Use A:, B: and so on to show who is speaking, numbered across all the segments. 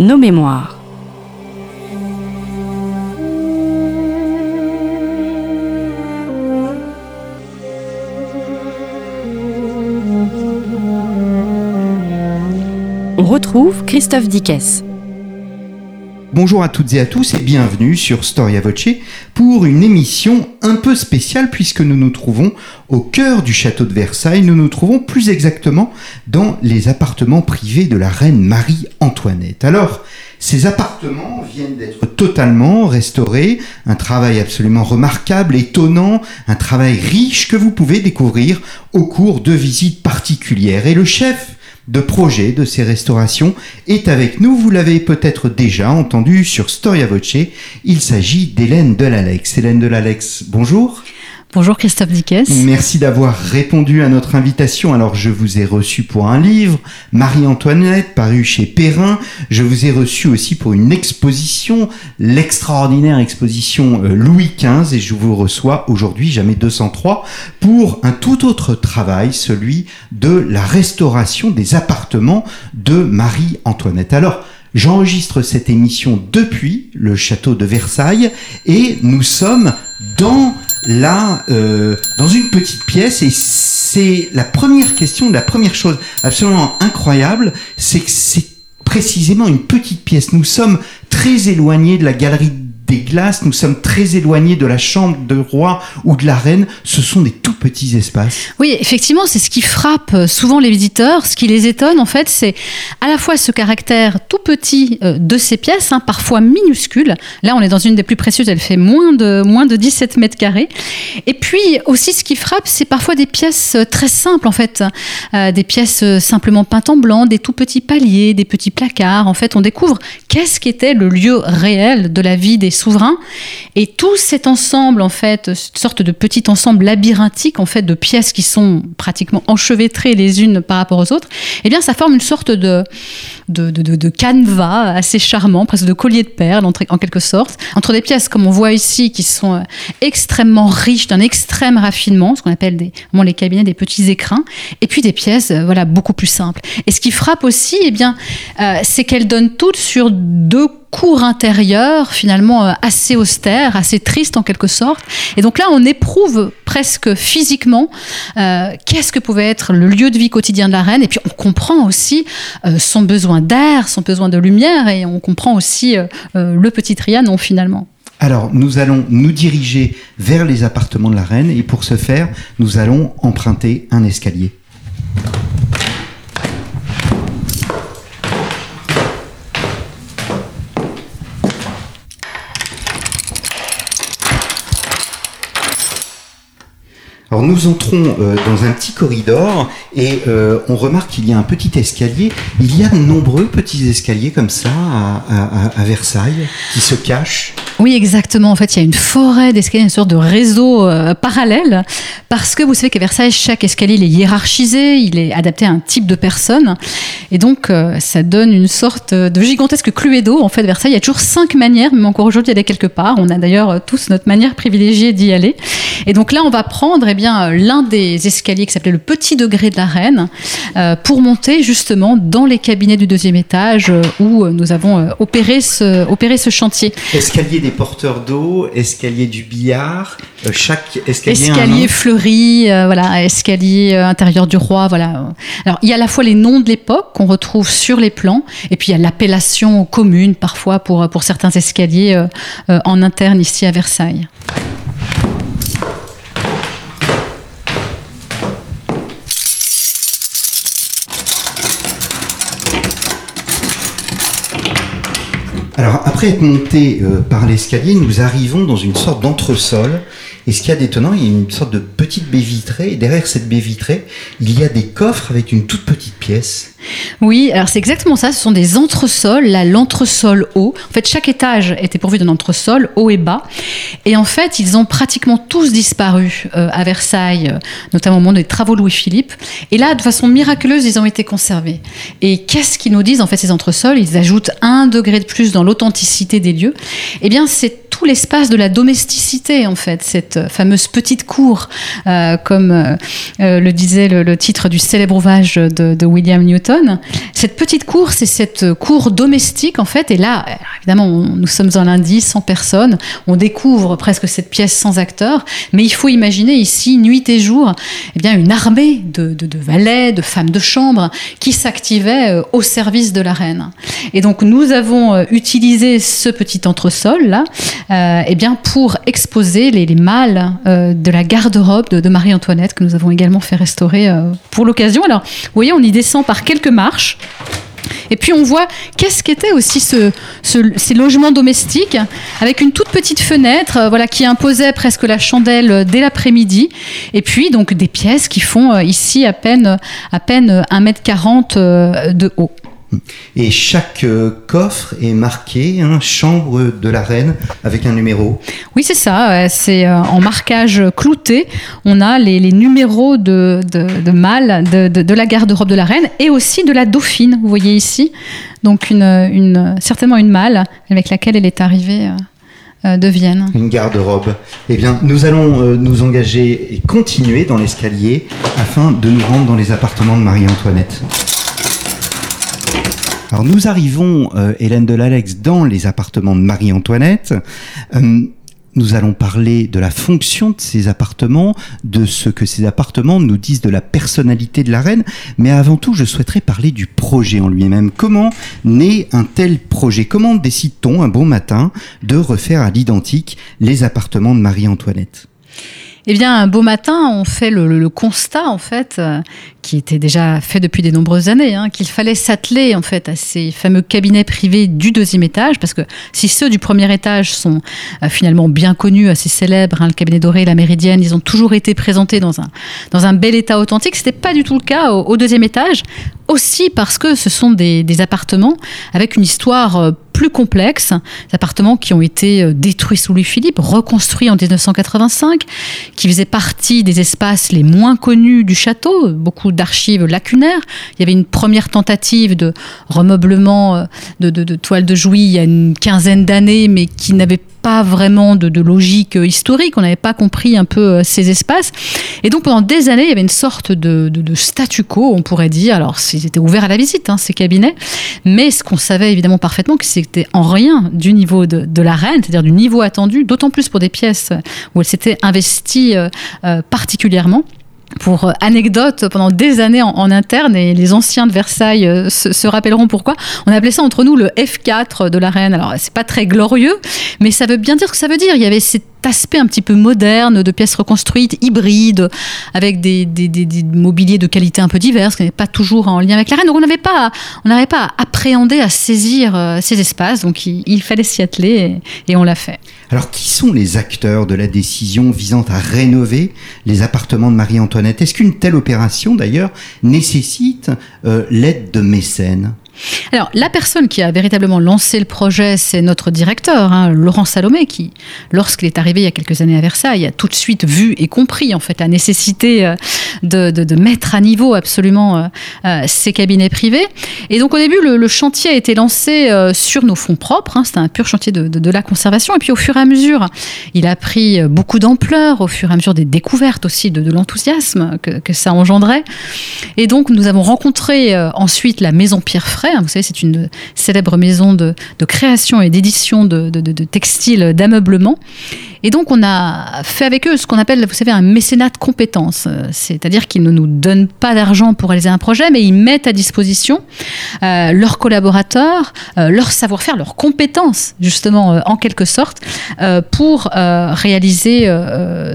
A: nos mémoires. On retrouve Christophe Dickès.
B: Bonjour à toutes et à tous et bienvenue sur Storia Voce pour une émission un peu spéciale puisque nous nous trouvons au cœur du château de Versailles. Nous nous trouvons plus exactement dans les appartements privés de la reine Marie-Antoinette. Alors, ces appartements viennent d'être totalement restaurés, un travail absolument remarquable, étonnant, un travail riche que vous pouvez découvrir au cours de visites particulières. Et le chef de projet de ces restaurations est avec nous. Vous l'avez peut-être déjà entendu sur Storia Voce. Il s'agit d'Hélène Delalex. Hélène Delalex, bonjour.
C: Bonjour Christophe Dickès.
B: Merci d'avoir répondu à notre invitation. Alors je vous ai reçu pour un livre, Marie-Antoinette, paru chez Perrin. Je vous ai reçu aussi pour une exposition, l'extraordinaire exposition euh, Louis XV, et je vous reçois aujourd'hui, jamais 203, pour un tout autre travail, celui de la restauration des appartements de Marie-Antoinette. Alors, J'enregistre cette émission depuis le château de Versailles et nous sommes dans là euh, dans une petite pièce et c'est la première question, la première chose absolument incroyable, c'est que c'est précisément une petite pièce. Nous sommes très éloignés de la galerie des glaces, nous sommes très éloignés de la chambre de roi ou de la reine, ce sont des tout petits espaces.
C: Oui, effectivement, c'est ce qui frappe euh, souvent les visiteurs, ce qui les étonne en fait, c'est à la fois ce caractère tout petit euh, de ces pièces, hein, parfois minuscules. Là, on est dans une des plus précieuses, elle fait moins de, moins de 17 mètres carrés. Et puis aussi, ce qui frappe, c'est parfois des pièces euh, très simples en fait, des pièces simplement peintes en blanc, des tout petits paliers, des petits placards. En fait, on découvre qu'est-ce qu'était le lieu réel de la vie des souverain. Et tout cet ensemble, en fait, cette sorte de petit ensemble labyrinthique, en fait, de pièces qui sont pratiquement enchevêtrées les unes par rapport aux autres, eh bien, ça forme une sorte de, de, de, canevas assez charmant, presque de collier de perles, en, quelque sorte, entre des pièces, comme on voit ici, qui sont euh, extrêmement riches, d'un extrême raffinement, ce qu'on appelle des, les cabinets des petits écrins, et puis des pièces, euh, voilà, beaucoup plus simples. Et ce qui frappe aussi, eh bien, euh, c'est qu'elles donnent toutes sur deux cours intérieur finalement euh, assez austère, assez triste en quelque sorte. Et donc là, on éprouve presque physiquement euh, qu'est-ce que pouvait être le lieu de vie quotidien de la reine. Et puis on comprend aussi euh, son besoin d'air, son besoin de lumière, et on comprend aussi le petit Trianon finalement.
B: Alors, nous allons nous diriger vers les appartements de la reine, et pour ce faire, nous allons emprunter un escalier. Alors nous entrons euh, dans un petit corridor et euh, on remarque qu'il y a un petit escalier. Il y a de nombreux petits escaliers comme ça à, Versailles qui se cachent.
C: Oui, exactement. En fait, il y a une forêt d'escaliers, une sorte de réseau euh, parallèle, parce que vous savez qu'à Versailles, chaque escalier il est hiérarchisé, il est adapté à un type de personne, et donc ça donne une sorte de gigantesque cluedo. En fait, Versailles, il y a toujours cinq manières, même encore aujourd'hui, d'aller quelque part. On a d'ailleurs tous notre manière privilégiée d'y aller. Et donc là, on va prendre eh bien l'un des escaliers qui s'appelait le petit degré de la reine euh, pour monter justement dans les cabinets du deuxième étage euh, où nous avons euh, opéré ce, opéré ce chantier.
B: Escalier des porteurs d'eau, escalier du billard, chaque escalier.
C: Escalier fleuri, voilà, escalier intérieur du roi, voilà. Alors il y a à la fois les noms de l'époque qu'on retrouve sur les plans et puis il y a l'appellation commune parfois pour, pour certains escaliers en interne ici à Versailles.
B: Alors, après être monté euh, par l'escalier, nous arrivons dans une sorte d'entresol. Et ce qu'il y a d'étonnant, il y a une sorte de petite baie vitrée. Et derrière cette baie vitrée, il y a des coffres avec une toute petite pièce.
C: Oui, alors c'est exactement ça. Ce sont des entresols, là, l'entresol haut. En fait, chaque étage était pourvu d'un entresol, haut et bas. Et en fait, ils ont pratiquement tous disparu euh, à Versailles, euh, notamment au moment des travaux Louis-Philippe. Et là, de façon miraculeuse, ils ont été conservés. Et qu'est-ce qu'ils nous disent, en fait, ces entresols? Ils ajoutent un degré de plus dans l'authenticité des lieux. Eh bien, c'est tout l'espace de la domesticité, en fait, cette fameuse petite cour, euh, comme euh, euh, le disait le, titre du célèbre ouvrage de, William Newton. Cette petite cour, c'est cette cour domestique, en fait, et là, évidemment, nous sommes en lundi, sans personne, on découvre presque cette pièce sans acteur, mais il faut imaginer ici, nuit et jour, eh bien, une armée de, de, de valets, de femmes de chambre, qui s'activaient au service de la reine. Et donc, nous avons utilisé ce petit entresol, là, euh, eh bien, pour exposer les, les mâles euh, de la garde-robe de, Marie-Antoinette que nous avons également fait restaurer euh, pour l'occasion. Alors, vous voyez, on y descend par quelques marches. Et puis on voit qu'est-ce qu'était aussi ce, ces logements domestiques avec une toute petite fenêtre voilà, qui imposait presque la chandelle dès l'après-midi. Et puis donc des pièces qui font ici à peine, à peine 1m40 de haut.
B: Et chaque euh, coffre est marqué hein, chambre de la reine avec un numéro.
C: Oui, c'est ça. C'est euh, en marquage clouté. On a les, numéros de, de, mâles de, la garde-robe de la reine et aussi de la dauphine. Vous voyez ici. Donc, une, certainement une mâle avec laquelle elle est arrivée. Euh, de Vienne.
B: Une garde-robe. Eh bien, nous allons nous engager et continuer dans l'escalier afin de nous rendre dans les appartements de Marie-Antoinette. Alors nous arrivons, euh, Hélène de l'Alex, dans les appartements de Marie-Antoinette. Euh, nous allons parler de la fonction de ces appartements, de ce que ces appartements nous disent de la personnalité de la reine, mais avant tout, je souhaiterais parler du projet en lui-même. Comment naît un tel projet? Comment décide-t-on un bon matin de refaire à l'identique les appartements de Marie-Antoinette?
C: Eh bien, un beau matin, on fait le, constat, en fait, euh, qui était déjà fait depuis de nombreuses années, hein, qu'il fallait s'atteler, en fait, à ces fameux cabinets privés du deuxième étage, parce que si ceux du premier étage sont euh, finalement bien connus, assez célèbres, hein, le cabinet doré, la méridienne, ils ont toujours été présentés dans un, dans un bel état authentique, c'était pas du tout le cas au, deuxième étage, aussi parce que ce sont des, appartements avec une histoire euh, plus complexes, des appartements qui ont été euh, détruits sous Louis-Philippe, reconstruits en 1985, qui faisaient partie des espaces les moins connus du château, beaucoup d'archives lacunaires. Il y avait une première tentative de remeublement euh, de, de, toiles de Jouy il y a une quinzaine d'années, mais qui n'avait pas vraiment de, logique euh, historique, on n'avait pas compris un peu euh, ces espaces. Et donc pendant des années, il y avait une sorte de, statu quo, on pourrait dire. Alors ils étaient ouverts à la visite, hein, ces cabinets, mais ce qu'on savait évidemment parfaitement, que c'était en rien du niveau de, la reine, c'est-à-dire du niveau attendu, d'autant plus pour des pièces où elle s'était investie euh, particulièrement. Pour euh, anecdote, pendant des années en, interne, et les anciens de Versailles euh, se, rappelleront pourquoi, on appelait ça entre nous le F4 de la reine. Alors, c'est pas très glorieux, mais ça veut bien dire ce que ça veut dire. Il y avait cette aspect un petit peu moderne de pièces reconstruites, hybrides, avec des, mobiliers de qualité un peu diverses, qui n'est pas toujours en lien avec la reine. Donc on n'avait pas, on n'avait pas à appréhender, à saisir euh, ces espaces. Donc il, fallait s'y atteler et, on l'a fait.
B: Alors qui sont les acteurs de la décision visant à rénover les appartements de Marie-Antoinette? Est-ce qu'une telle opération d'ailleurs nécessite euh, l'aide de mécènes?
C: Alors, la personne qui a véritablement lancé le projet, c'est notre directeur, hein, Laurent Salomé, qui, lorsqu'il est arrivé il y a quelques années à Versailles, a tout de suite vu et compris en fait la nécessité euh, de, mettre à niveau absolument euh, euh, ces cabinets privés. Et donc, au début, le, chantier a été lancé sur nos fonds propres. Hein, C'était un pur chantier de, la conservation. Et puis, au fur et à mesure, il a pris beaucoup d'ampleur, au fur et à mesure des découvertes aussi de, l'enthousiasme que, que, ça engendrait. Et donc, nous avons rencontré ensuite la maison Pierre Fray Vous savez, c'est une célèbre maison de, création et d'édition de, textiles, d'ameublement. Et donc, on a fait avec eux ce qu'on appelle, vous savez, un mécénat de compétences. C'est-à-dire qu'ils ne nous donnent pas d'argent pour réaliser un projet, mais ils mettent à disposition euh, leurs collaborateurs, euh, leur savoir-faire, leurs compétences, justement, euh, en quelque sorte, pour réaliser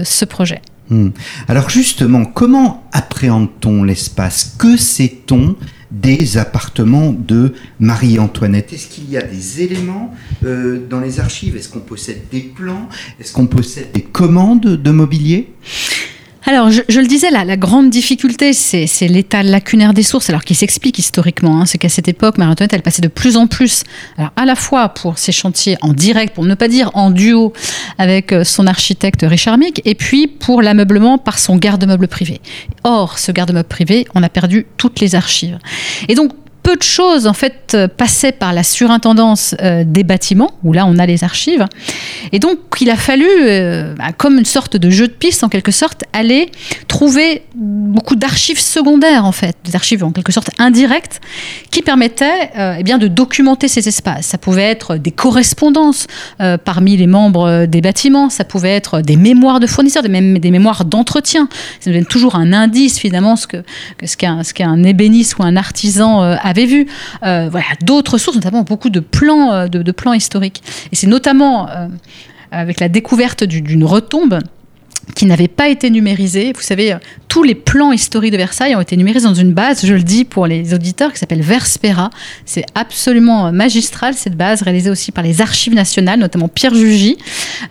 C: ce projet.
B: Hmm. Alors justement, comment appréhende-t-on l'espace? Que sait-on? Des appartements de Marie-Antoinette. Est-ce qu'il y a des éléments euh, dans les archives? Est-ce qu'on possède des plans? Est-ce qu'on possède des commandes de mobilier?
C: Alors, je, le disais, la, la grande difficulté, c'est l'état lacunaire des sources, alors qui s'explique historiquement. Hein, c'est qu'à cette époque, Marie-Antoinette, elle passait de plus en plus, alors à la fois pour ses chantiers en direct, pour ne pas dire en duo avec euh, son architecte Richard Mick, et puis pour l'ameublement par son garde-meuble privé. Or, ce garde-meuble privé, on a perdu toutes les archives. Et donc, peu de choses en fait euh, passaient par la surintendance euh, des bâtiments où là on a les archives. Et donc il a fallu euh, bah, comme une sorte de jeu de piste en quelque sorte aller trouver beaucoup d'archives secondaires en fait des archives en quelque sorte indirectes qui permettaient eh bien de documenter ces espaces. Ça pouvait être des correspondances parmi les membres des bâtiments. Ça pouvait être des mémoires de fournisseurs des, des mémoires d'entretien. Ça nous donne toujours un indice finalement ce que, ce qu'un ce qu'un ébéniste ou un artisan avait vu. Euh, voilà, d'autres sources, notamment beaucoup de plans, euh, de, plans historiques. Et c'est notamment euh, avec la découverte d'une retombe qui n'avait pas été numérisée. Vous savez, tous les plans historiques de Versailles ont été numérisés dans une base, je le dis pour les auditeurs, qui s'appelle Verspera. C'est absolument magistral, cette base, réalisée aussi par les archives nationales, notamment Pierre Jugy,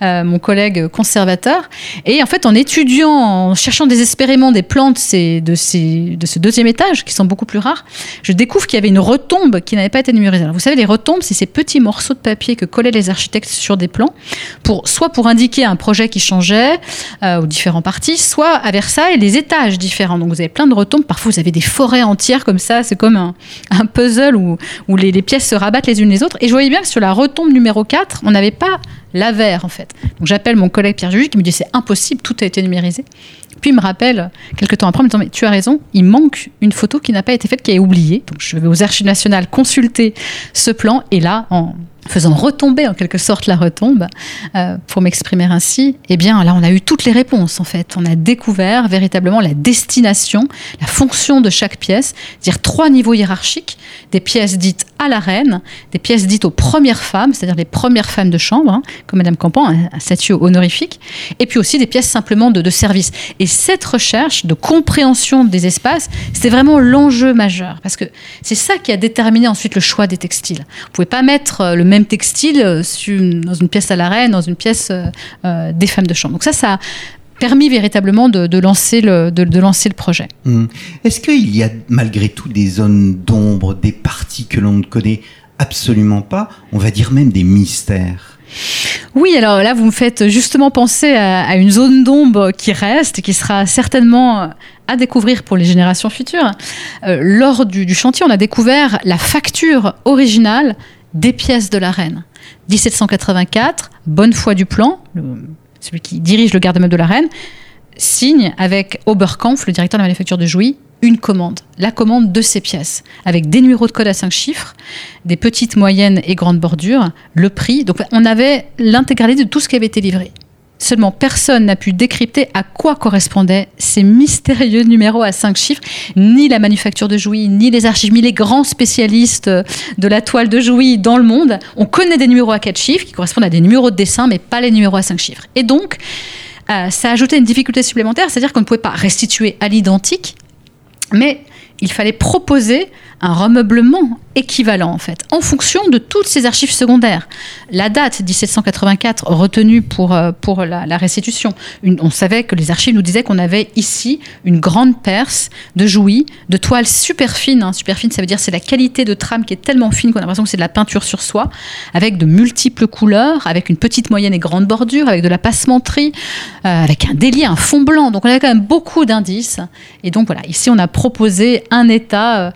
C: euh, mon collègue conservateur. Et en fait, en étudiant, en cherchant désespérément des plans de, ces, de, ce deuxième étage, qui sont beaucoup plus rares, je découvre qu'il y avait une retombe qui n'avait pas été numérisée. Vous savez, les retombes, c'est ces petits morceaux de papier que collaient les architectes sur des plans, pour, soit pour indiquer un projet qui changeait, euh, aux différents parties, soit à Versailles, les étages différents. Donc vous avez plein de retombes. Parfois vous avez des forêts entières comme ça. C'est comme un, puzzle où, les, pièces se rabattent les unes les autres. Et je voyais bien que sur la retombe numéro 4, on n'avait pas l'avers en fait. Donc j'appelle mon collègue Pierre Juge qui me dit c'est impossible, tout a été numérisé. Puis il me rappelle quelques temps après en me disant mais tu as raison, il manque une photo qui n'a pas été faite, qui est oubliée. Donc je vais aux archives nationales consulter ce plan et là en faisant retomber en quelque sorte la retombe, euh, pour m'exprimer ainsi, eh bien là on a eu toutes les réponses en fait. On a découvert véritablement la destination, la fonction de chaque pièce, c'est-à-dire trois niveaux hiérarchiques, des pièces dites à la reine, des pièces dites aux premières femmes, c'est-à-dire les premières femmes de chambre, hein, comme Madame Campan, un, statut honorifique, et puis aussi des pièces simplement de, de service. Et cette recherche de compréhension des espaces, c'était vraiment l'enjeu majeur, parce que c'est ça qui a déterminé ensuite le choix des textiles. Vous pouvez pas mettre euh, le même même textile euh, dans une pièce à la reine, dans une pièce euh, euh, des femmes de chambre. Donc ça, ça a permis véritablement de, lancer, le, de, lancer le projet.
B: Mmh. Est-ce qu'il y a malgré tout des zones d'ombre, des parties que l'on ne connaît absolument pas, on va dire même des mystères?
C: Oui, alors là, vous me faites justement penser à, une zone d'ombre qui reste, qui sera certainement à découvrir pour les générations futures. lors du, chantier, on a découvert la facture originale des pièces de la reine. 1784, du plan, celui qui dirige le garde-meuble de la reine, signe avec Oberkampf, le directeur de la manufacture de Jouy, une commande, la commande de ces pièces, avec des numéros de code à 5 chiffres, des petites, moyennes et grandes bordures, le prix. Donc on avait l'intégralité de tout ce qui avait été livré. Seulement, personne n'a pu décrypter à quoi correspondaient ces mystérieux numéros à cinq chiffres, ni la manufacture de Jouy, ni les archives, ni les grands spécialistes de la toile de Jouy dans le monde. On connaît des numéros à quatre chiffres qui correspondent à des numéros de dessin, mais pas les numéros à cinq chiffres. Et donc, euh, ça a ajouté une difficulté supplémentaire, c'est-à-dire qu'on ne pouvait pas restituer à l'identique, mais il fallait proposer un remeublement équivalent en fait, en fonction de toutes ces archives secondaires. La date 1784 retenue pour, euh, pour la, restitution, on savait que les archives nous disaient qu'on avait ici une grande perce de jouy, de toile super fine. Hein. super fine, ça veut dire c'est la qualité de trame qui est tellement fine qu'on a l'impression que c'est de la peinture sur soie, avec de multiples couleurs, avec une petite, moyenne et grande bordure, avec de la passementerie, euh, avec un délié, un fond blanc. Donc on avait quand même beaucoup d'indices. Et donc voilà, ici on a proposé un état euh,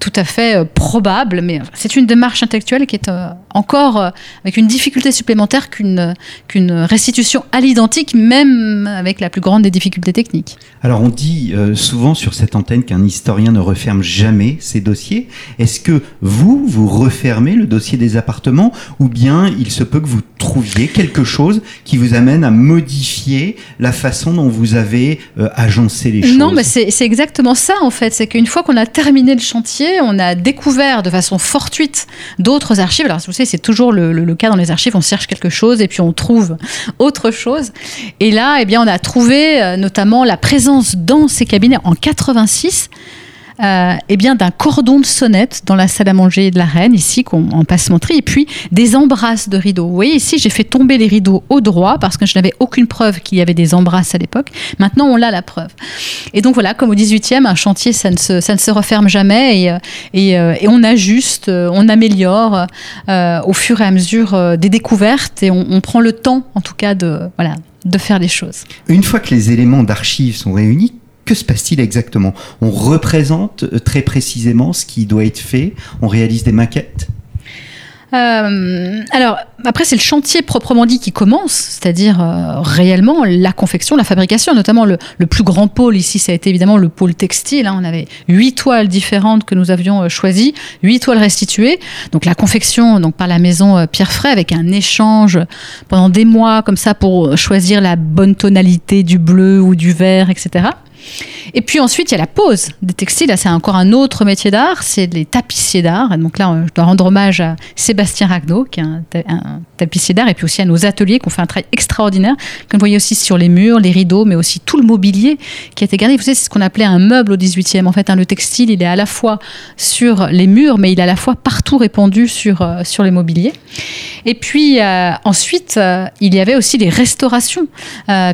C: tout à fait probable, mais c'est une démarche intellectuelle qui est euh, encore euh, avec une difficulté supplémentaire qu'une qu'une restitution à l'identique, même avec la plus grande des difficultés techniques.
B: Alors on dit euh, souvent sur cette antenne qu'un historien ne referme jamais ses dossiers. Est-ce que vous, vous refermez le dossier des appartements ou bien il se peut que vous trouviez quelque chose qui vous amène à modifier la façon dont vous avez agencé les choses?
C: Non, mais c'est exactement ça en fait. C'est qu'une fois qu'on a terminé le chantier, on a découvert de façon fortuite d'autres archives. Alors vous savez, c'est toujours le, cas dans les archives, on cherche quelque chose et puis on trouve autre chose. Et là, eh bien, on a trouvé euh, notamment la présence dans ces cabinets en 86 euh, eh bien d'un cordon de sonnette dans la salle à manger de la reine, ici, en passementerie, et puis des embrasses de rideaux. Vous voyez, ici, j'ai fait tomber les rideaux au droit parce que je n'avais aucune preuve qu'il y avait des embrasses à l'époque. Maintenant, on a la preuve. Et donc voilà, comme au 18e, un chantier, ça ne se, ça ne se referme jamais et, euh, euh, et on ajuste, on améliore au fur et à mesure des découvertes et on, on prend le temps, en tout cas, de, voilà, de faire les choses.
B: Une fois que les éléments d'archives sont réunis, que se passe-t-il exactement? On représente euh, très précisément ce qui doit être fait, on réalise des maquettes?
C: Euh, alors, après, c'est le chantier proprement dit qui commence, c'est-à-dire euh, réellement la confection, la fabrication, notamment le, plus grand pôle ici, ça a été évidemment le pôle textile. Hein. on avait huit toiles différentes que nous avions choisies, huit toiles restituées. Donc la confection donc par la maison Pierre Fray avec un échange pendant des mois comme ça pour choisir la bonne tonalité du bleu ou du vert, etc. Et puis ensuite, il y a la pose des textiles. c'est encore un autre métier d'art, c'est les tapissiers d'art. Donc là, je dois rendre hommage à Sébastien Ragnaud, qui est un, tapissier d'art, et puis aussi à nos ateliers qui ont fait un travail extraordinaire, que vous voyez aussi sur les murs, les rideaux, mais aussi tout le mobilier qui a été gardé. Vous savez, c'est ce qu'on appelait un meuble au 18e. En fait, hein, le textile, il est à la fois sur les murs, mais il est à la fois partout répandu sur, euh, sur les mobiliers. Et puis euh, ensuite, euh, il y avait aussi les restaurations,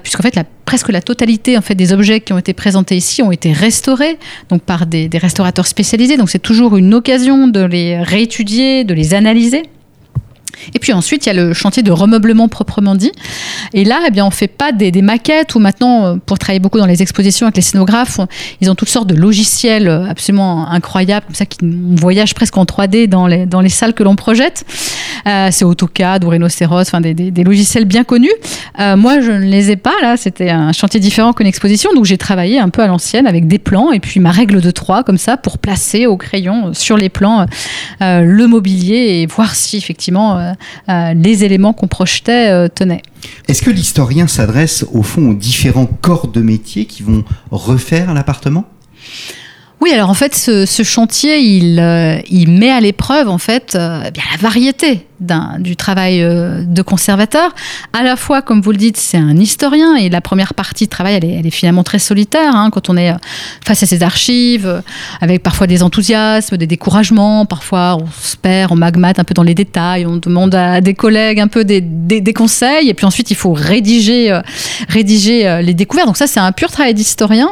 C: puisqu'en fait, la presque la totalité en fait des objets qui ont été présentés ici ont été restaurés donc par des, restaurateurs spécialisés. Donc c'est toujours une occasion de les réétudier, de les analyser. Et puis ensuite, il y a le chantier de remeublement proprement dit. Et là, eh bien, on fait pas des, maquettes ou maintenant, euh, pour travailler beaucoup dans les expositions avec les scénographes, ils ont toutes sortes de logiciels euh, absolument incroyables, comme ça, qui voyage presque en 3D dans les, dans les salles que l'on projette. Euh, c'est AutoCAD ou Rhinoceros, enfin des, logiciels bien connus. moi, je ne les ai pas là. C'était un chantier différent qu'une exposition, donc j'ai travaillé un peu à l'ancienne avec des plans et puis ma règle de 3 comme ça pour placer au crayon sur les plans le mobilier et voir si effectivement les éléments qu'on projetait euh, tenaient.
B: Est-ce que l'historien s'adresse au fond aux différents corps de métier qui vont refaire l'appartement?
C: Oui, alors en fait, ce, chantier, il, il, met à l'épreuve en fait bien la variété du travail euh, de conservateur. À la fois, comme vous le dites, c'est un historien et la première partie de travail, elle est, finalement très solitaire hein, quand on est euh, face à ces archives, euh, avec parfois des enthousiasmes, des découragements, parfois on se perd, on magmate un peu dans les détails, on demande à des collègues un peu des, des, conseils et puis ensuite il faut rédiger, rédiger les découvertes. Donc ça, c'est un pur travail d'historien.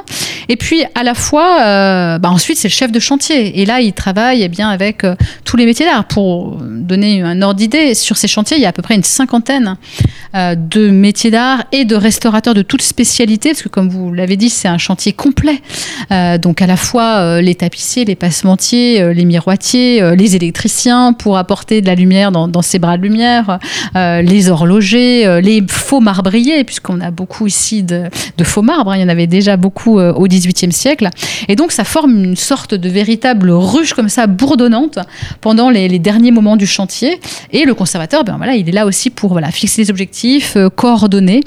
C: Et puis à la fois, bah ensuite c'est le chef de chantier et là il travaille eh bien avec tous les métiers d'art pour donner un ordre Sur ces chantiers, il y a à peu près une cinquantaine euh, de métiers d'art et de restaurateurs de toutes spécialités, parce que comme vous l'avez dit, c'est un chantier complet. Euh, donc à la fois euh, les tapissiers, les passementiers, les miroitiers, les électriciens pour apporter de la lumière dans, ces bras de lumière, les horlogers, les faux marbriers, puisqu'on a beaucoup ici de, faux marbres. Hein. il y en avait déjà beaucoup au XVIIIe siècle. Et donc ça forme une sorte de véritable ruche comme ça bourdonnante pendant les derniers moments du chantier. Et le conservateur, ben voilà, il est là aussi pour voilà, fixer les objectifs, euh, coordonner,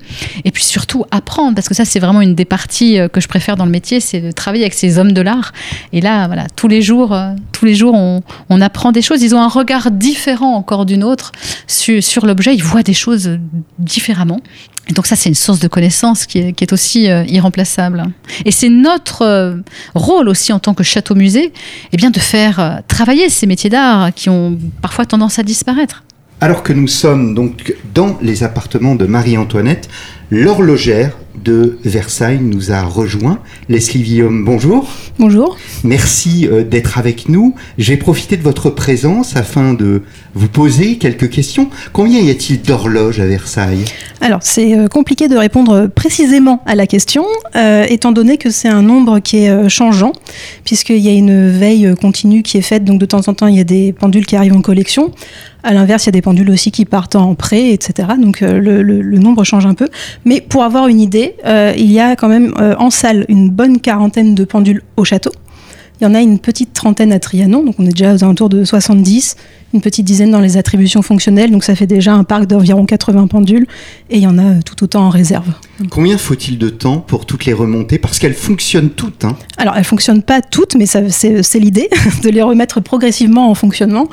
C: et puis surtout apprendre, parce que ça, c'est vraiment une des parties euh, que je préfère dans le métier, c'est de travailler avec ces hommes de l'art. Et là, voilà, tous les jours, euh, tous les jours, on, on, apprend des choses. Ils ont un regard différent encore d'une autre sur, sur l'objet. Ils voient des choses différemment. Donc ça, c'est une source de connaissance qui est, aussi irremplaçable. Et c'est notre rôle aussi en tant que château-musée, eh bien de faire travailler ces métiers d'art qui ont parfois tendance à disparaître
B: alors que nous sommes donc dans les appartements de Marie-Antoinette, l'horlogère de Versailles nous a rejoint. Leslie Guillaume, bonjour.
D: Bonjour.
B: Merci euh, d'être avec nous. J'ai profité de votre présence afin de vous poser quelques questions. Combien y a-t-il d'horloges à Versailles?
D: Alors, c'est euh, compliqué de répondre précisément à la question, euh, étant donné que c'est un nombre qui est changeant, puisqu'il y a une veille continue qui est faite, donc de temps en temps, il y a des pendules qui arrivent en collection. À l'inverse, il y a des pendules aussi qui partent en prêt, etc. Donc le, le, nombre change un peu. Mais pour avoir une idée, il y a quand même en salle une bonne quarantaine de pendules au château. Il y en a une petite trentaine à Trianon, donc on est déjà aux alentours de 70 une petite dizaine dans les attributions fonctionnelles, donc ça fait déjà un parc d'environ 80 pendules, et il y en a tout autant en réserve.
B: Combien faut-il de temps pour toutes les remonter? Parce qu'elles fonctionnent toutes. Hein.
D: Alors, elles fonctionnent pas toutes, mais c'est l'idée de les remettre progressivement en fonctionnement.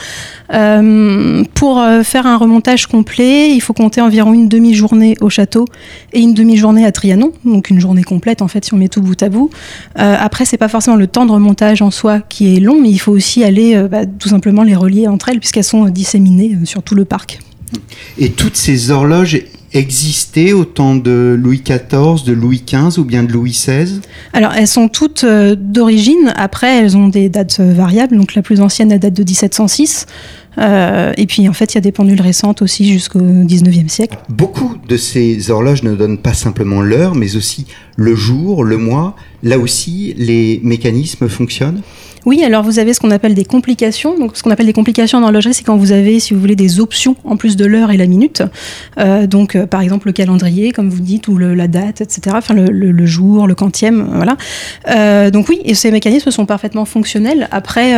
D: Euh, pour euh, faire un remontage complet, il faut compter environ une demi-journée au château et une demi-journée à Trianon, donc une journée complète en fait si on met tout bout à bout. Euh, après, c'est pas forcément le temps de remontage en soi qui est long, mais il faut aussi aller euh, bah, tout simplement les relier entre elles puisqu'elles sont disséminées sur tout le parc.
B: Et toutes ces horloges existaient au temps de Louis XIV, de Louis XV ou bien de Louis XVI
D: Alors elles sont toutes euh, d'origine, après elles ont des dates euh, variables, donc la plus ancienne elle date de 1706, et puis en fait, il y a des pendules récentes aussi jusqu'au 19e siècle.
B: Beaucoup de ces horloges ne donnent pas simplement l'heure, mais aussi le jour, le mois. Là aussi, les mécanismes fonctionnent?
D: Oui, alors vous avez ce qu'on appelle des complications. Donc, ce qu'on appelle des complications en horlogerie, c'est quand vous avez, si vous voulez, des options en plus de l'heure et la minute. Euh, donc, euh, par exemple, le calendrier, comme vous dites, ou la date, etc. Enfin, le, jour, le quantième, voilà. Euh, donc oui, et ces mécanismes sont parfaitement fonctionnels. Après,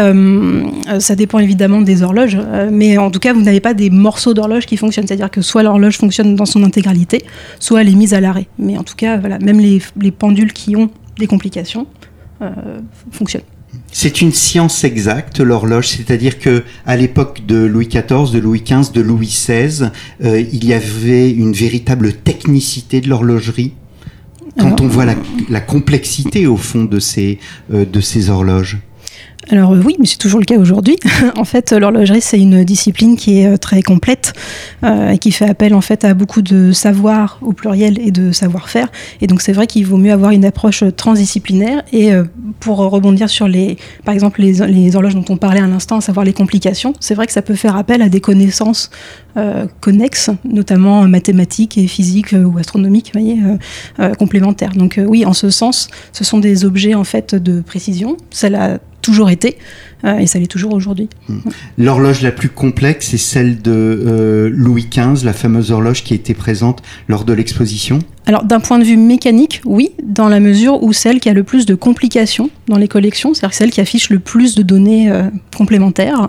D: ça dépend évidemment des horloges, mais en tout cas, vous n'avez pas des morceaux d'horloge qui fonctionnent. C'est-à-dire que soit l'horloge fonctionne dans son intégralité, soit elle est mise à l'arrêt. Mais en tout cas, voilà, même les, les pendules qui ont des complications fonctionnent.
B: C'est une science exacte, l'horloge, c'est-à-dire que à l'époque de Louis XIV, de Louis XV, de Louis XVI, euh, il y avait une véritable technicité de l'horlogerie. Quand on voit la, complexité au fond de ces, euh, de ces horloges.
D: Alors euh, oui, mais c'est toujours le cas aujourd'hui. en fait, l'horlogerie, c'est une discipline qui est euh, très complète euh, et qui fait appel en fait à beaucoup de savoir au pluriel et de savoir-faire. Et donc c'est vrai qu'il vaut mieux avoir une approche transdisciplinaire. Et pour rebondir sur les, par exemple, les, les horloges dont on parlait à l'instant, à savoir les complications, c'est vrai que ça peut faire appel à des connaissances connexes, notamment mathématiques et physiques ou astronomiques, voyez, complémentaires. Donc oui, en ce sens, ce sont des objets en fait de précision. Ça l'a toujours été et ça l'est toujours aujourd'hui. Hmm.
B: L'horloge la plus complexe est celle de euh, Louis XV, la fameuse horloge qui était présente lors de l'exposition
D: alors d'un point de vue mécanique, oui, dans la mesure où celle qui a le plus de complications dans les collections, c'est-à-dire celle qui affiche le plus de données euh, complémentaires.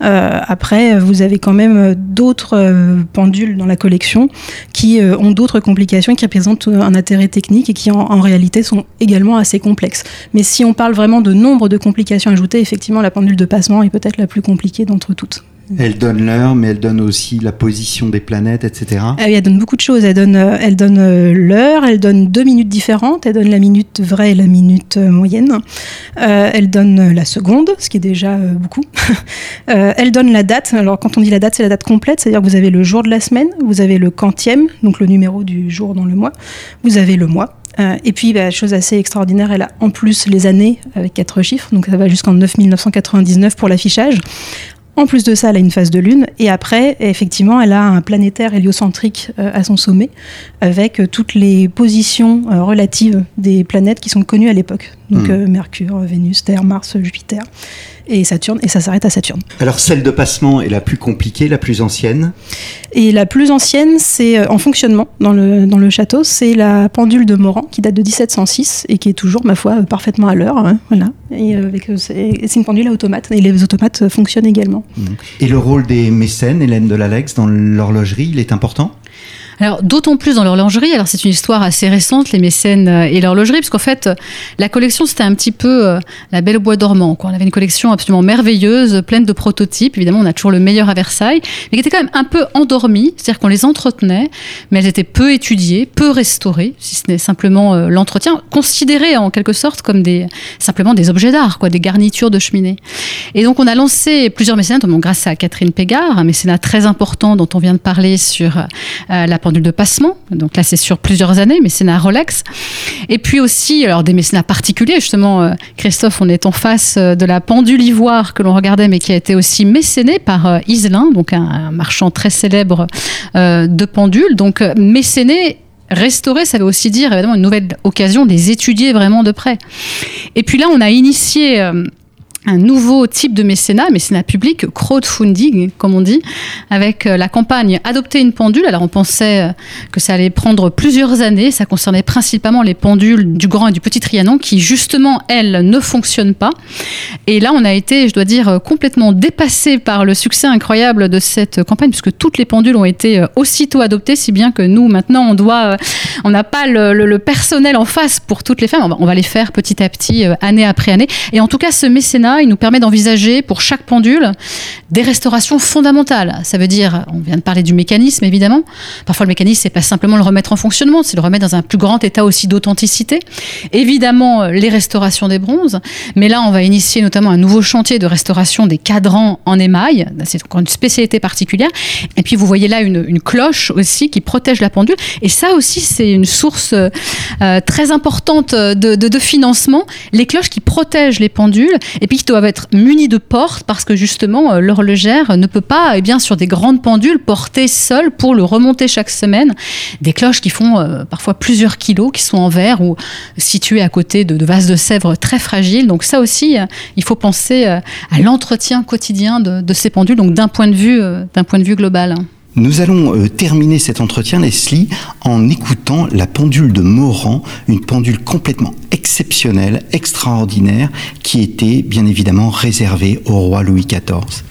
D: Euh, après, vous avez quand même d'autres euh, pendules dans la collection qui ont d'autres complications qui représentent un intérêt technique et qui en, réalité sont également assez complexes. Mais si on parle vraiment de nombre de complications ajoutées, effectivement la pendule de passement est peut-être la plus compliquée d'entre toutes.
B: Elle donne l'heure, mais elle donne aussi la position des planètes, etc.
D: Ah oui, elle donne beaucoup de choses. Elle donne, euh, elle donne euh, l'heure, elle donne deux minutes différentes, elle donne la minute vraie et la minute euh, moyenne. elle donne la seconde, ce qui est déjà beaucoup. elle donne la date. Alors quand on dit la date, c'est la date complète, c'est-à-dire que vous avez le jour de la semaine, vous avez le quantième, donc le numéro du jour dans le mois, vous avez le mois. Et puis, bah, chose assez extraordinaire, elle a en plus les années avec quatre chiffres, donc ça va jusqu'en 9999 pour l'affichage. En plus de ça, elle a une phase de lune. Et après, effectivement, elle a un planétaire héliocentrique euh, à son sommet, avec euh, toutes les positions euh, relatives des planètes qui sont connues à l'époque. Donc hmm. Mercure, Vénus, Terre, Mars, Jupiter et Saturne, et ça s'arrête à Saturne.
B: Alors celle de passement est la plus compliquée, la plus ancienne?
D: Et la plus ancienne, c'est en fonctionnement dans le, dans le château, c'est la pendule de Moran qui date de 1706 et qui est toujours, ma foi, parfaitement à l'heure. Hein, voilà. Et c'est une pendule à automate, et les automates fonctionnent également.
B: Et le rôle des mécènes, Hélène de l'Alex, dans l'horlogerie, il est important?
C: Alors d'autant plus dans l'horlogerie, alors c'est une histoire assez récente, les mécènes euh, et l'horlogerie, parce qu'en fait, la collection c'était un petit peu euh, la belle au bois dormant. Quoi. On avait une collection absolument merveilleuse, pleine de prototypes. Évidemment, on a toujours le meilleur à Versailles, mais qui était quand même un peu endormie, c'est-à-dire qu'on les entretenait, mais elles étaient peu étudiées, peu restaurées, si ce n'est simplement euh, l'entretien, considérées en quelque sorte comme des simplement des objets d'art, quoi, des garnitures de cheminée. Et donc on a lancé plusieurs mécènes, notamment grâce à Catherine Pégard, un mécénat très important dont on vient de parler sur la de passement. Donc là, c'est sur plusieurs années, mécénat Rolex. Et puis aussi, alors des mécénats particuliers, justement, euh, Christophe, on est en face euh, de la pendule ivoire que l'on regardait, mais qui a été aussi mécénée par euh, Iselin, donc un, marchand très célèbre de pendules. Donc mécéné restaurer, ça veut aussi dire évidemment une nouvelle occasion de les étudier vraiment de près. Et puis là, on a initié un nouveau type de mécénat, mécénat public, crowdfunding, comme on dit, avec euh, la campagne Adopter une pendule. Alors on pensait euh, que ça allait prendre plusieurs années. Ça concernait principalement les pendules du grand et du petit Trianon qui, justement, elles, ne fonctionnent pas. Et là, on a été, je dois dire, euh, complètement dépassé par le succès incroyable de cette campagne, puisque toutes les pendules ont été aussitôt adoptées, si bien que nous, maintenant, on doit, on n'a pas le, personnel en face pour toutes les femmes. On va, on va les faire petit à petit, année après année. Et en tout cas, ce mécénat il nous permet d'envisager pour chaque pendule des restaurations fondamentales. Ça veut dire, on vient de parler du mécanisme évidemment. Parfois, le mécanisme, c'est pas simplement le remettre en fonctionnement, c'est le remettre dans un plus grand état aussi d'authenticité. Évidemment, les restaurations des bronzes. Mais là, on va initier notamment un nouveau chantier de restauration des cadrans en émail. C'est encore une spécialité particulière. Et puis, vous voyez là une, cloche aussi qui protège la pendule. Et ça aussi, c'est une source euh, très importante de, de financement. Les cloches qui protègent les pendules et puis qui doivent être munis de portes parce que justement euh, l'horlogère ne peut pas, eh bien, sur des grandes pendules, porter seule pour le remonter chaque semaine des cloches qui font euh, parfois plusieurs kilos, qui sont en verre ou situées à côté de, vases de sèvres très fragiles. Donc ça aussi, euh, il faut penser à l'entretien quotidien de, de, ces pendules, donc d'un point de vue, d'un point de vue global.
B: Nous allons euh, terminer cet entretien, Leslie, en écoutant la pendule de Moran, une pendule complètement exceptionnelle, extraordinaire, qui était bien évidemment réservée au roi Louis XIV.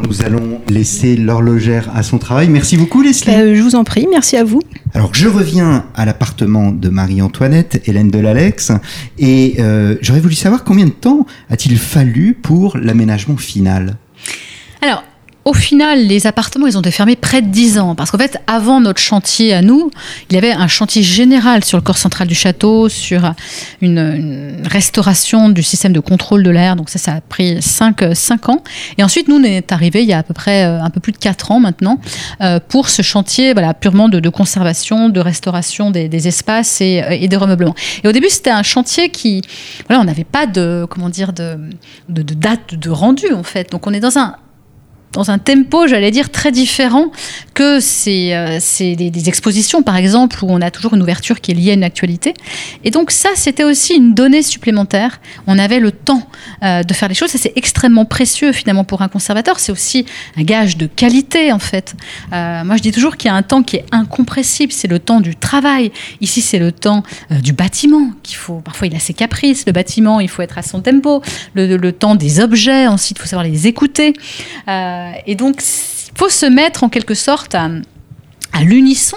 B: Alors nous allons laisser l'horlogère à son travail. Merci beaucoup Leslie.
D: Euh, je vous en prie, merci à vous.
B: Alors je reviens à l'appartement de Marie-Antoinette, Hélène Delalex, et euh, j'aurais voulu savoir combien de temps a-t-il fallu pour l'aménagement final?
C: Au final, les appartements, ils ont été fermés près de 10 ans. Parce qu'en fait, avant notre chantier à nous, il y avait un chantier général sur le corps central du château, sur une, restauration du système de contrôle de l'air. Donc ça, ça a pris 5, 5 ans. Et ensuite, nous, on est arrivé il y a à peu près euh, un peu plus de 4 ans maintenant euh, pour ce chantier voilà, purement de, conservation, de restauration des, espaces et, et, des remeublements. Et au début, c'était un chantier qui... Voilà, on n'avait pas de, comment dire, de, de, de date de rendu, en fait. Donc on est dans un dans un tempo, j'allais dire, très différent que ces, euh, des, expositions, par exemple, où on a toujours une ouverture qui est liée à une actualité. Et donc ça, c'était aussi une donnée supplémentaire. On avait le temps euh, de faire les choses, et c'est extrêmement précieux finalement pour un conservateur. C'est aussi un gage de qualité, en fait. Euh, moi, je dis toujours qu'il y a un temps qui est incompressible, c'est le temps du travail. Ici, c'est le temps du bâtiment, qu'il faut, parfois il a ses caprices, le bâtiment, il faut être à son tempo. Le temps des objets, ensuite, il faut savoir les écouter. Et donc, il faut se mettre en quelque sorte à, à l'unisson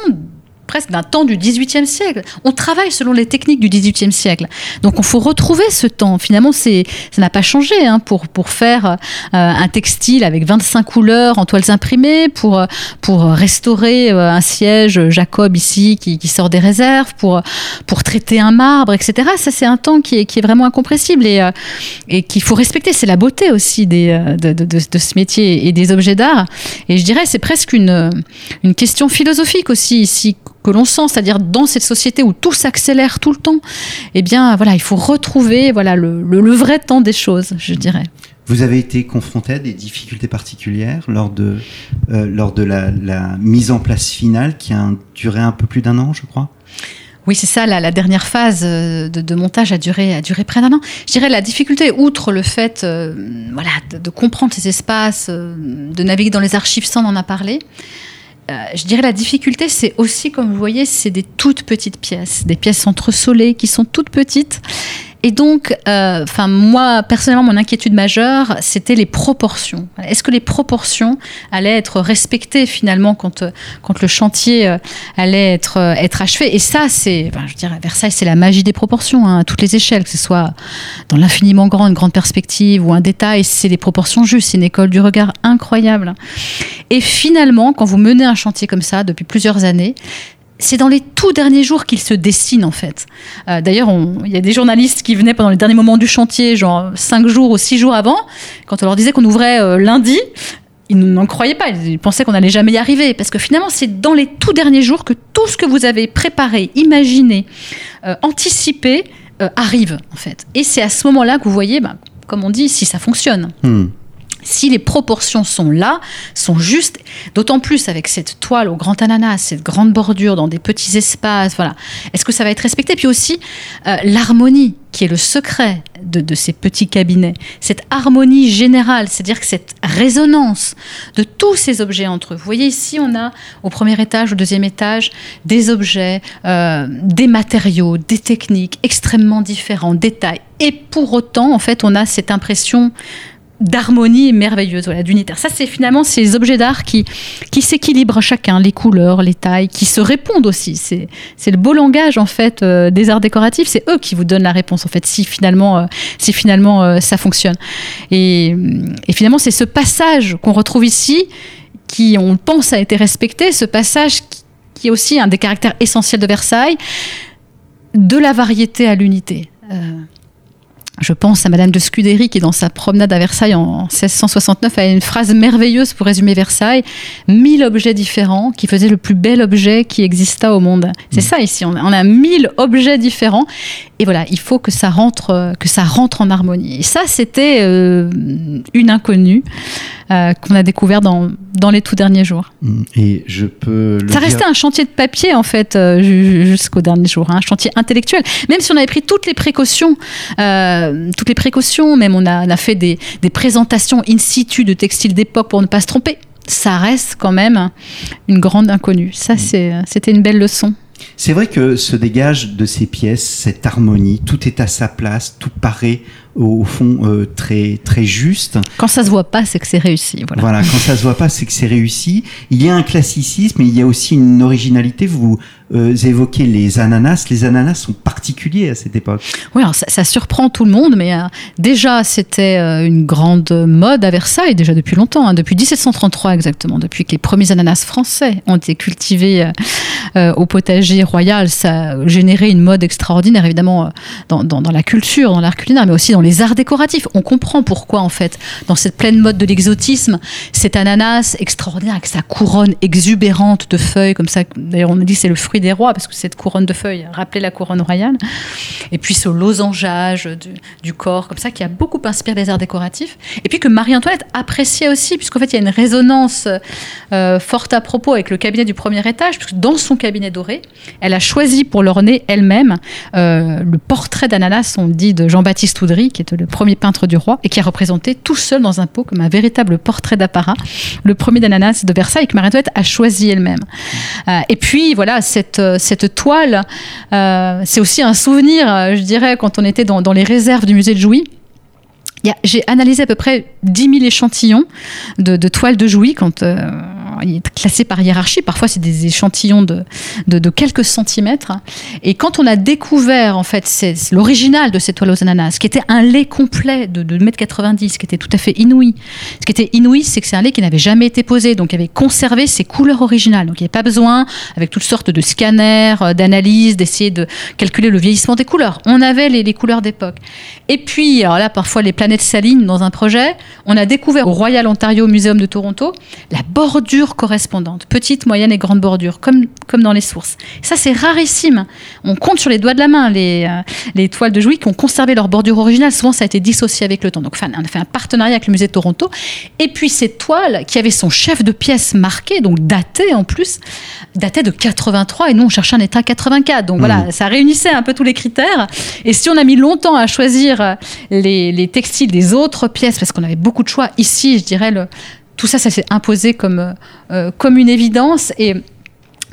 C: presque d'un temps du XVIIIe siècle. On travaille selon les techniques du XVIIIe siècle. Donc il faut retrouver ce temps. Finalement, c'est, ça n'a pas changé hein, pour, pour faire euh, un textile avec 25 couleurs en toiles imprimées, pour, pour restaurer euh, un siège Jacob ici qui, qui, sort des réserves, pour, pour traiter un marbre, etc. Ça, c'est un temps qui est, qui est vraiment incompressible et, euh, et qu'il faut respecter. C'est la beauté aussi des, de, de, de, de, ce métier et des objets d'art. Et je dirais, c'est presque une, une question philosophique aussi ici que l'on sent, c'est-à-dire dans cette société où tout s'accélère tout le temps, eh bien voilà, il faut retrouver voilà le, vrai temps des choses, je dirais.
B: Vous avez été confronté à des difficultés particulières lors de, euh, lors de la, mise en place finale qui a duré un peu plus d'un an, je crois?
C: Oui, c'est ça, la, dernière phase euh, de, montage a duré, a duré près d'un an. Je dirais la difficulté, outre le fait euh, voilà, de, comprendre ces espaces, de naviguer dans les archives sans en a parlé, euh, je dirais la difficulté, c'est aussi, comme vous voyez, c'est des toutes petites pièces, des pièces entresolées qui sont toutes petites. Et donc, euh, enfin moi personnellement, mon inquiétude majeure, c'était les proportions. Est-ce que les proportions allaient être respectées finalement quand quand le chantier euh, allait être achevé? Et ça, c'est, enfin, je Versailles, c'est la magie des proportions hein, à toutes les échelles, que ce soit dans l'infiniment grand, une grande perspective ou un détail, c'est les proportions justes. C'est une école du regard incroyable. Et finalement, quand vous menez un chantier comme ça depuis plusieurs années, c'est dans les tout derniers jours qu'il se dessine en fait. Euh, d'ailleurs, il y a des journalistes qui venaient pendant les derniers moments du chantier, genre cinq jours ou six jours avant, quand on leur disait qu'on ouvrait euh, lundi. Ils n'en croyaient pas, ils pensaient qu'on n'allait jamais y arriver, parce que finalement, c'est dans les tout derniers jours que tout ce que vous avez préparé, imaginé, euh, anticipé, arrive en fait. Et c'est à ce moment-là que vous voyez, bah, comme on dit, si ça fonctionne. Hmm si les proportions sont là, sont justes, d'autant plus avec cette toile au grand ananas, cette grande bordure dans des petits espaces, voilà. Est-ce que ça va être respecté? Puis aussi euh, l'harmonie, qui est le secret de, ces petits cabinets, cette harmonie générale, c'est-à-dire que cette résonance de tous ces objets entre eux. Vous voyez ici, on a au premier étage, au deuxième étage, des objets, euh, des matériaux, des techniques extrêmement différents, des tailles. Et pour autant, en fait, on a cette impression d'harmonie merveilleuse, voilà, d'unitaire. Ça, c'est finalement ces objets d'art qui, qui s'équilibrent chacun, les couleurs, les tailles, qui se répondent aussi. C'est, c'est le beau langage, en fait, euh, des arts décoratifs. C'est eux qui vous donnent la réponse, en fait, si finalement, euh, si finalement euh, ça fonctionne. Et, finalement, c'est ce passage qu'on retrouve ici, qui, on pense, a été respecté, ce passage qui est aussi un des caractères essentiels de Versailles, de la variété à l'unité. Je pense à Madame de Scudéry qui, dans sa promenade à Versailles en 1669, a une phrase merveilleuse pour résumer Versailles mille objets différents qui faisaient le plus bel objet qui exista au monde. C'est mm. ça ici, on a, mille objets différents et voilà, il faut que ça rentre, que ça rentre en harmonie. Et ça, c'était euh, une inconnue. Euh, qu'on a découvert dans, dans les tout derniers jours.
B: Mm. Et je peux.
C: ça restait un chantier de papier en fait euh, jusqu'au dernier jour, hein, un chantier intellectuel. Même si on avait pris toutes les précautions, euh, toutes les précautions, même on a, on a fait des, des présentations in situ de textiles d'époque pour ne pas se tromper. Ça reste quand même une grande inconnue. Ça, mm. c'était une belle leçon.
B: C'est vrai que se dégage de ces pièces cette harmonie, tout est à sa place, tout paraît au fond euh, très très juste.
C: Quand ça se voit pas, c'est que c'est réussi. Voilà.
B: voilà. quand ça se voit pas, c'est que c'est réussi. Il y a un classicisme, mais il y a aussi une originalité. Vous euh, évoquez les ananas. Les ananas sont particuliers à cette époque.
C: Oui, alors ça, ça surprend tout le monde, mais euh, déjà c'était une grande mode à Versailles déjà depuis longtemps, hein, depuis 1733 exactement, depuis que les premiers ananas français ont été cultivés au potager royal. Ça a généré une mode extraordinaire évidemment dans, dans, dans la culture, dans l'art culinaire, mais aussi dans les arts décoratifs. On comprend pourquoi, en fait, dans cette pleine mode de l'exotisme, cet ananas extraordinaire avec sa couronne exubérante de feuilles, comme ça, d'ailleurs, on dit c'est le fruit des rois, parce que cette couronne de feuilles rappelait la couronne royale. Et puis ce losangeage du, corps, comme ça, qui a beaucoup inspiré les arts décoratifs. Et puis que Marie-Antoinette appréciait aussi, puisqu'en fait, il y a une résonance euh, forte à propos avec le cabinet du premier étage, puisque dans son cabinet doré, elle a choisi pour l'orner elle-même euh, le portrait d'ananas, on dit, de Jean-Baptiste Oudry, qui était le premier peintre du roi, et qui a représenté tout seul dans un pot comme un véritable portrait d'apparat, le premier d'ananas de Versailles, que Marie-Antoinette a choisi elle-même. Euh, et puis, voilà, cette, euh, cette toile, euh, c'est aussi un souvenir, je dirais, quand on était dans, les réserves du musée de Jouy. J'ai analysé à peu près 10 000 échantillons de toiles de Jouy quand il est classé par hiérarchie. Parfois, c'est des échantillons de, de, quelques centimètres. Et quand on a découvert, en fait, l'original de cette toile aux ananas, qui était un lait complet de, 2,90 m, qui était tout à fait inouï. Ce qui était inouï, c'est que c'est un lait qui n'avait jamais été posé, donc il avait conservé ses couleurs originales. Donc il n'y avait pas besoin, avec toutes sortes de scanners, euh, d'analyses, d'essayer de calculer le vieillissement des couleurs. On avait les, les couleurs d'époque. Et puis, alors là, parfois, les planètes s'alignent dans un projet. On a découvert au Royal Ontario Museum de Toronto la bordure correspondantes, petites, moyennes et grandes bordures, comme, comme dans les sources. Ça, c'est rarissime. On compte sur les doigts de la main les, euh, les toiles de Jouy qui ont conservé leur bordure originale. Souvent, ça a été dissocié avec le temps. Donc, on a fait un partenariat avec le musée de Toronto. Et puis, ces toiles qui avaient son chef de pièce marqué, donc daté en plus, datait de 83 et nous, on cherchait un état 84. Donc, voilà, mmh. ça réunissait un peu tous les critères. Et si on a mis longtemps à choisir les, les textiles des autres pièces, parce qu'on avait beaucoup de choix, ici, je dirais, le, tout ça, ça s'est imposé comme, euh, comme une évidence. Et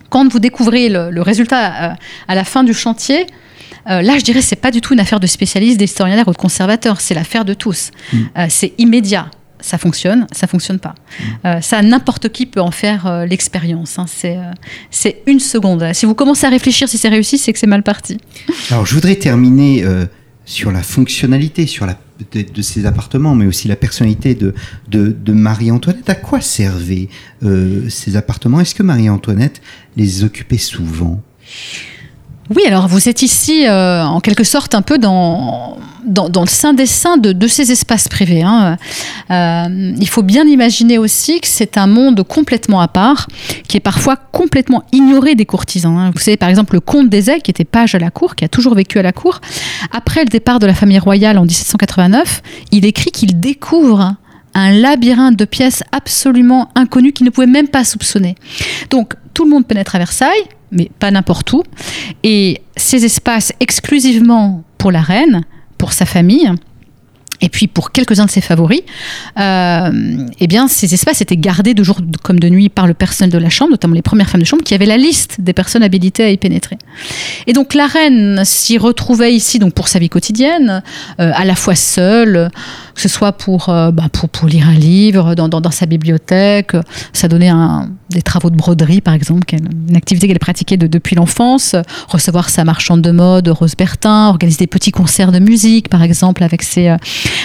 C: quand vous découvrez le, résultat euh, à, la fin du chantier, euh, là, je dirais, c'est pas du tout une affaire de spécialistes, d'historiens d'art ou de conservateurs. C'est l'affaire de tous.
B: Mm.
C: Euh, c'est immédiat. Ça fonctionne, ça fonctionne pas. Euh, ça, n'importe qui peut en faire euh, l'expérience. hein. C'est euh, c'est une seconde. Si vous commencez à réfléchir si c'est réussi, c'est que c'est mal parti.
B: Alors, je voudrais terminer euh, sur la fonctionnalité sur la, de, de ces appartements, mais aussi la personnalité de, Marie-Antoinette. À quoi servaient euh, ces appartements? Est-ce que Marie-Antoinette les occupait souvent?
C: Oui, alors vous êtes ici euh, en quelque sorte un peu dans, dans, dans le sein des saints de, de ces espaces privés. hein. Euh, il faut bien imaginer aussi que c'est un monde complètement à part, qui est parfois complètement ignoré des courtisans. hein. Vous savez, par exemple, le comte des qui était page à la cour, qui a toujours vécu à la cour, après le départ de la famille royale en 1789, il écrit qu'il découvre un labyrinthe de pièces absolument inconnues qu'il ne pouvait même pas soupçonner. Donc, tout le monde pénètre à Versailles, mais pas n'importe où. Et ces espaces exclusivement pour la reine, pour sa famille, et puis pour quelques-uns de ses favoris, euh, eh bien, ces espaces étaient gardés de jour comme de nuit par le personnel de la chambre, notamment les premières femmes de chambre, qui avaient la liste des personnes habilitées à y pénétrer. Et donc la reine s'y retrouvait ici donc pour sa vie quotidienne, euh, à la fois seule, que ce soit pour, euh, bah, pour, pour lire un livre dans, dans, sa bibliothèque, ça donnait un, des travaux de broderie par exemple, une activité qu'elle pratiquait de- depuis l'enfance, recevoir sa marchande de mode, Rose Bertin, organiser des petits concerts de musique par exemple avec ses, euh,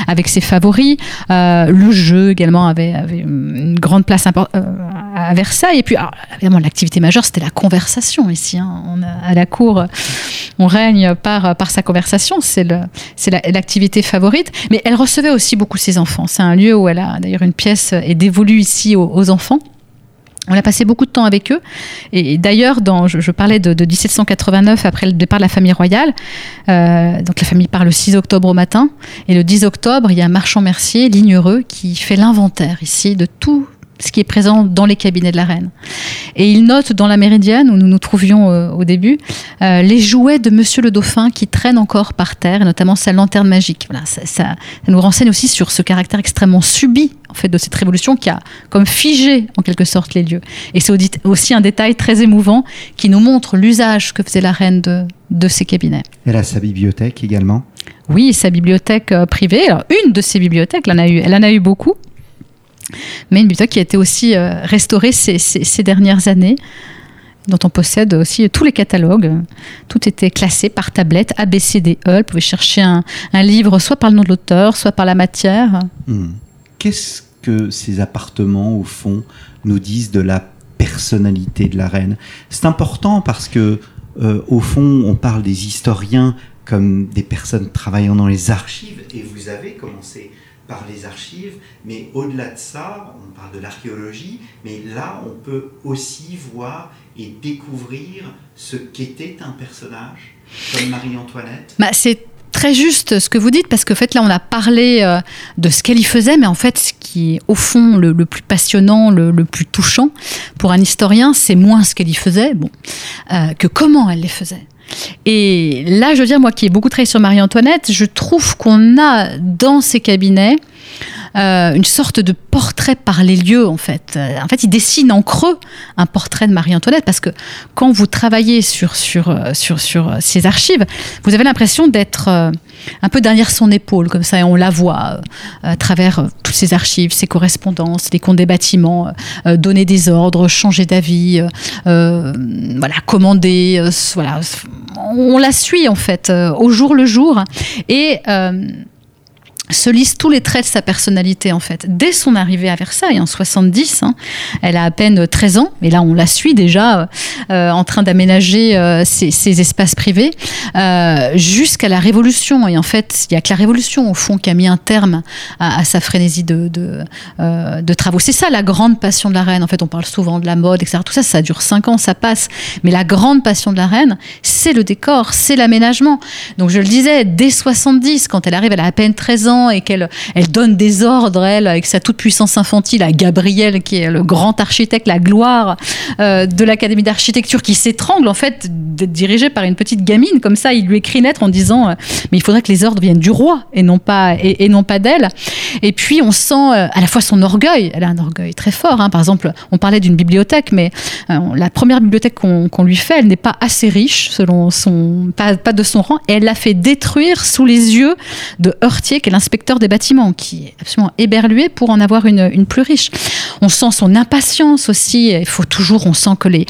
C: avec ses favoris. Euh, le jeu également avait, avait une grande place à Versailles. Et puis, évidemment, l'activité majeure, c'était la conversation ici. hein. À la cour, on règne par, par sa conversation. C'est l'activité favorite. Mais elle recevait aussi beaucoup ses enfants. C'est un lieu où elle a d'ailleurs une pièce est dévolue ici aux, enfants. On a passé beaucoup de temps avec eux. Et d'ailleurs, je, je parlais de, de 1789, après le départ de la famille royale. Euh, donc la famille part le 6 octobre au matin. Et le 10 octobre, il y a un marchand mercier, Lignereux, qui fait l'inventaire ici de tout ce qui est présent dans les cabinets de la reine. Et il note dans la Méridienne, où nous nous trouvions euh, au début, euh, les jouets de Monsieur le Dauphin qui traînent encore par terre, et notamment sa lanterne magique. Voilà, ça, ça- ça nous renseigne aussi sur ce caractère extrêmement subi en fait de cette révolution qui a comme figé en quelque sorte les lieux. Et c'est aussi un détail très émouvant qui nous montre l'usage que faisait la reine de, de ces cabinets.
B: Elle a sa bibliothèque également.
C: Oui, sa bibliothèque euh, privée. Alors, une de ses bibliothèques, elle en a eu, elle en a eu beaucoup. Mais une bibliothèque qui a été aussi euh, restaurée ces, dernières années, dont on possède aussi tous les catalogues. Tout était classé par tablette, A, B, C, D, E. Vous pouvez chercher un, un livre soit par le nom de l'auteur, soit par la matière.
B: Hmm. Qu'est-ce que ces appartements, au fond, nous disent de la personnalité de la reine? C'est important parce que, euh, au fond, on parle des historiens comme des personnes travaillant dans les archives, et vous avez commencé par les archives, mais au-delà de ça, on parle de l'archéologie, mais là, on peut aussi voir et découvrir ce qu'était un personnage comme Marie-Antoinette.
C: Bah, c'est très juste ce que vous dites, parce que fait, là, on a parlé euh, de ce qu'elle y faisait, mais en fait, ce qui est au fond le, plus passionnant, le, le plus touchant pour un historien, c'est moins ce qu'elle y faisait, bon, euh, que comment elle les faisait. Et là, je veux dire, moi qui ai beaucoup travaillé sur Marie-Antoinette, je trouve qu'on a dans ces cabinets euh, une sorte de portrait par les lieux, en fait. Euh, en fait, il dessine en creux un portrait de Marie-Antoinette, parce que quand vous travaillez sur, sur, euh, sur, sur ces archives, vous avez l'impression d'être un peu derrière son épaule, comme ça, et on la voit à travers toutes ces archives, ses correspondances, les comptes des bâtiments, donner des ordres, changer d'avis, voilà, commander, voilà. On la suit, en fait, au jour le jour. Et. Se lisent tous les traits de sa personnalité en fait. Dès son arrivée à Versailles en 70, hein, elle a à peine 13 ans, et là on la suit déjà euh, en train d'aménager euh, ses, ses espaces privés, euh, jusqu'à la Révolution. Et en fait, il n'y a que la Révolution au fond qui a mis un terme à, à sa frénésie de, de, euh, de travaux. C'est ça la grande passion de la reine. En fait, on parle souvent de la mode, etc. Tout ça, ça dure 5 ans, ça passe. Mais la grande passion de la reine, c'est le décor, c'est l'aménagement. Donc je le disais, dès 70, quand elle arrive, elle a à peine 13 ans, et qu'elle elle donne des ordres, elle, avec sa toute-puissance infantile, à Gabriel, qui est le grand architecte, la gloire euh, de l'Académie d'architecture, qui s'étrangle en fait d'être dirigée par une petite gamine. Comme ça, il lui écrit lettre en disant euh, Mais il faudrait que les ordres viennent du roi et non pas, et, non pas d'elle. Et puis, on sent euh, à la fois son orgueil, elle a un orgueil très fort. Hein. Par exemple, on parlait d'une bibliothèque, mais la première bibliothèque qu'on lui fait, elle n'est pas assez riche, selon son, pas, pas de son rang, et elle l'a fait détruire sous les yeux de Heurtier, qui est l'inspecteur des bâtiments, qui est absolument éberlué pour en avoir une, plus riche. On sent son impatience aussi. Il faut toujours, on sent que les,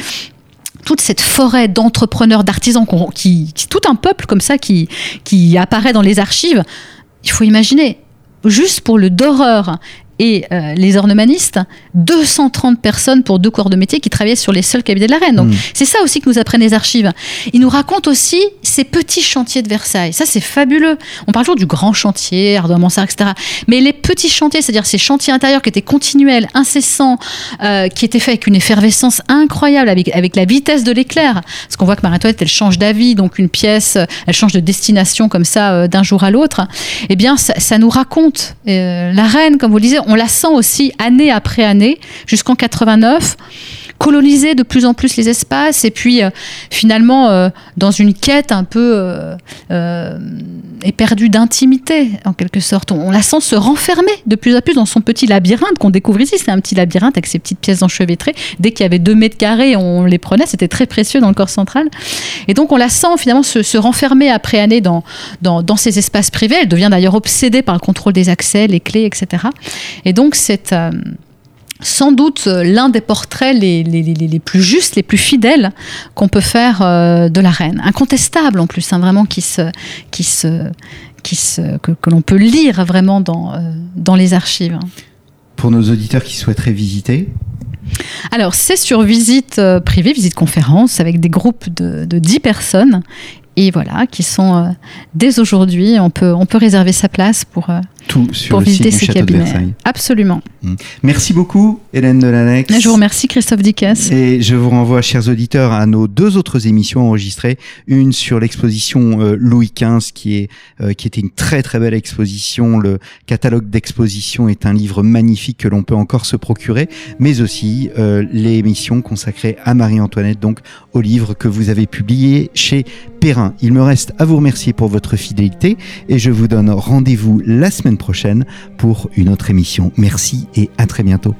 C: toute cette forêt d'entrepreneurs, d'artisans, qui, tout un peuple comme ça qui, qui apparaît dans les archives. Il faut imaginer, juste pour le d'horreur et euh, les ornemanistes, 230 personnes pour deux corps de métier qui travaillaient sur les seuls cabinets de la reine. Donc mm. c'est ça aussi que nous apprennent les archives. Ils nous racontent aussi ces petits chantiers de Versailles. Ça c'est fabuleux. On parle toujours du grand chantier, Ardouin Mansart, etc. Mais les petits chantiers, c'est-à-dire ces chantiers intérieurs qui étaient continuels, incessants, euh, qui étaient faits avec une effervescence incroyable, avec, avec la vitesse de l'éclair. Parce qu'on voit que Marie-Antoinette, elle change d'avis, donc une pièce, elle change de destination comme ça euh, d'un jour à l'autre. Eh bien, ça, ça nous raconte la reine, comme vous le disiez, on la sent aussi année après année, jusqu'en 89 coloniser de plus en plus les espaces et puis euh, finalement euh, dans une quête un peu euh, éperdue d'intimité en quelque sorte. On, la sent se renfermer de plus en plus dans son petit labyrinthe qu'on découvre ici. C'est un petit labyrinthe avec ses petites pièces enchevêtrées. Dès qu'il y avait deux mètres carrés, on les prenait. C'était très précieux dans le corps central. Et donc on la sent finalement se, renfermer après année dans, dans, dans, ces espaces privés. Elle devient d'ailleurs obsédée par le contrôle des accès, les clés, etc. Et donc cette sans doute euh, l'un des portraits les, les, plus justes, les plus fidèles qu'on peut faire euh, de la reine. Incontestable en plus, hein, vraiment qui se, qui se, qui se, que, l'on peut lire vraiment dans, euh, dans les archives.
B: Pour nos auditeurs qui souhaiteraient visiter?
C: Alors, c'est sur visite privée, visite conférence, avec des groupes de, de 10 personnes et voilà, qui sont dès aujourd'hui, on peut, on peut réserver sa place pour,
B: tout sur le site du château de Versailles.
C: Absolument.
B: Mm. Merci beaucoup, Hélène Delanex.
C: Je vous remercie, Christophe Dickès.
B: Et je vous renvoie, chers auditeurs, à nos deux autres émissions enregistrées. Une sur l'exposition euh, Louis XV, qui est euh, qui était une très très belle exposition. Le catalogue d'exposition est un livre magnifique que l'on peut encore se procurer, mais aussi euh, l'émission consacrée à Marie-Antoinette, donc au livre que vous avez publié chez Il me reste à vous remercier pour votre fidélité et je vous donne rendez-vous la semaine prochaine pour une autre émission. Merci et à très bientôt.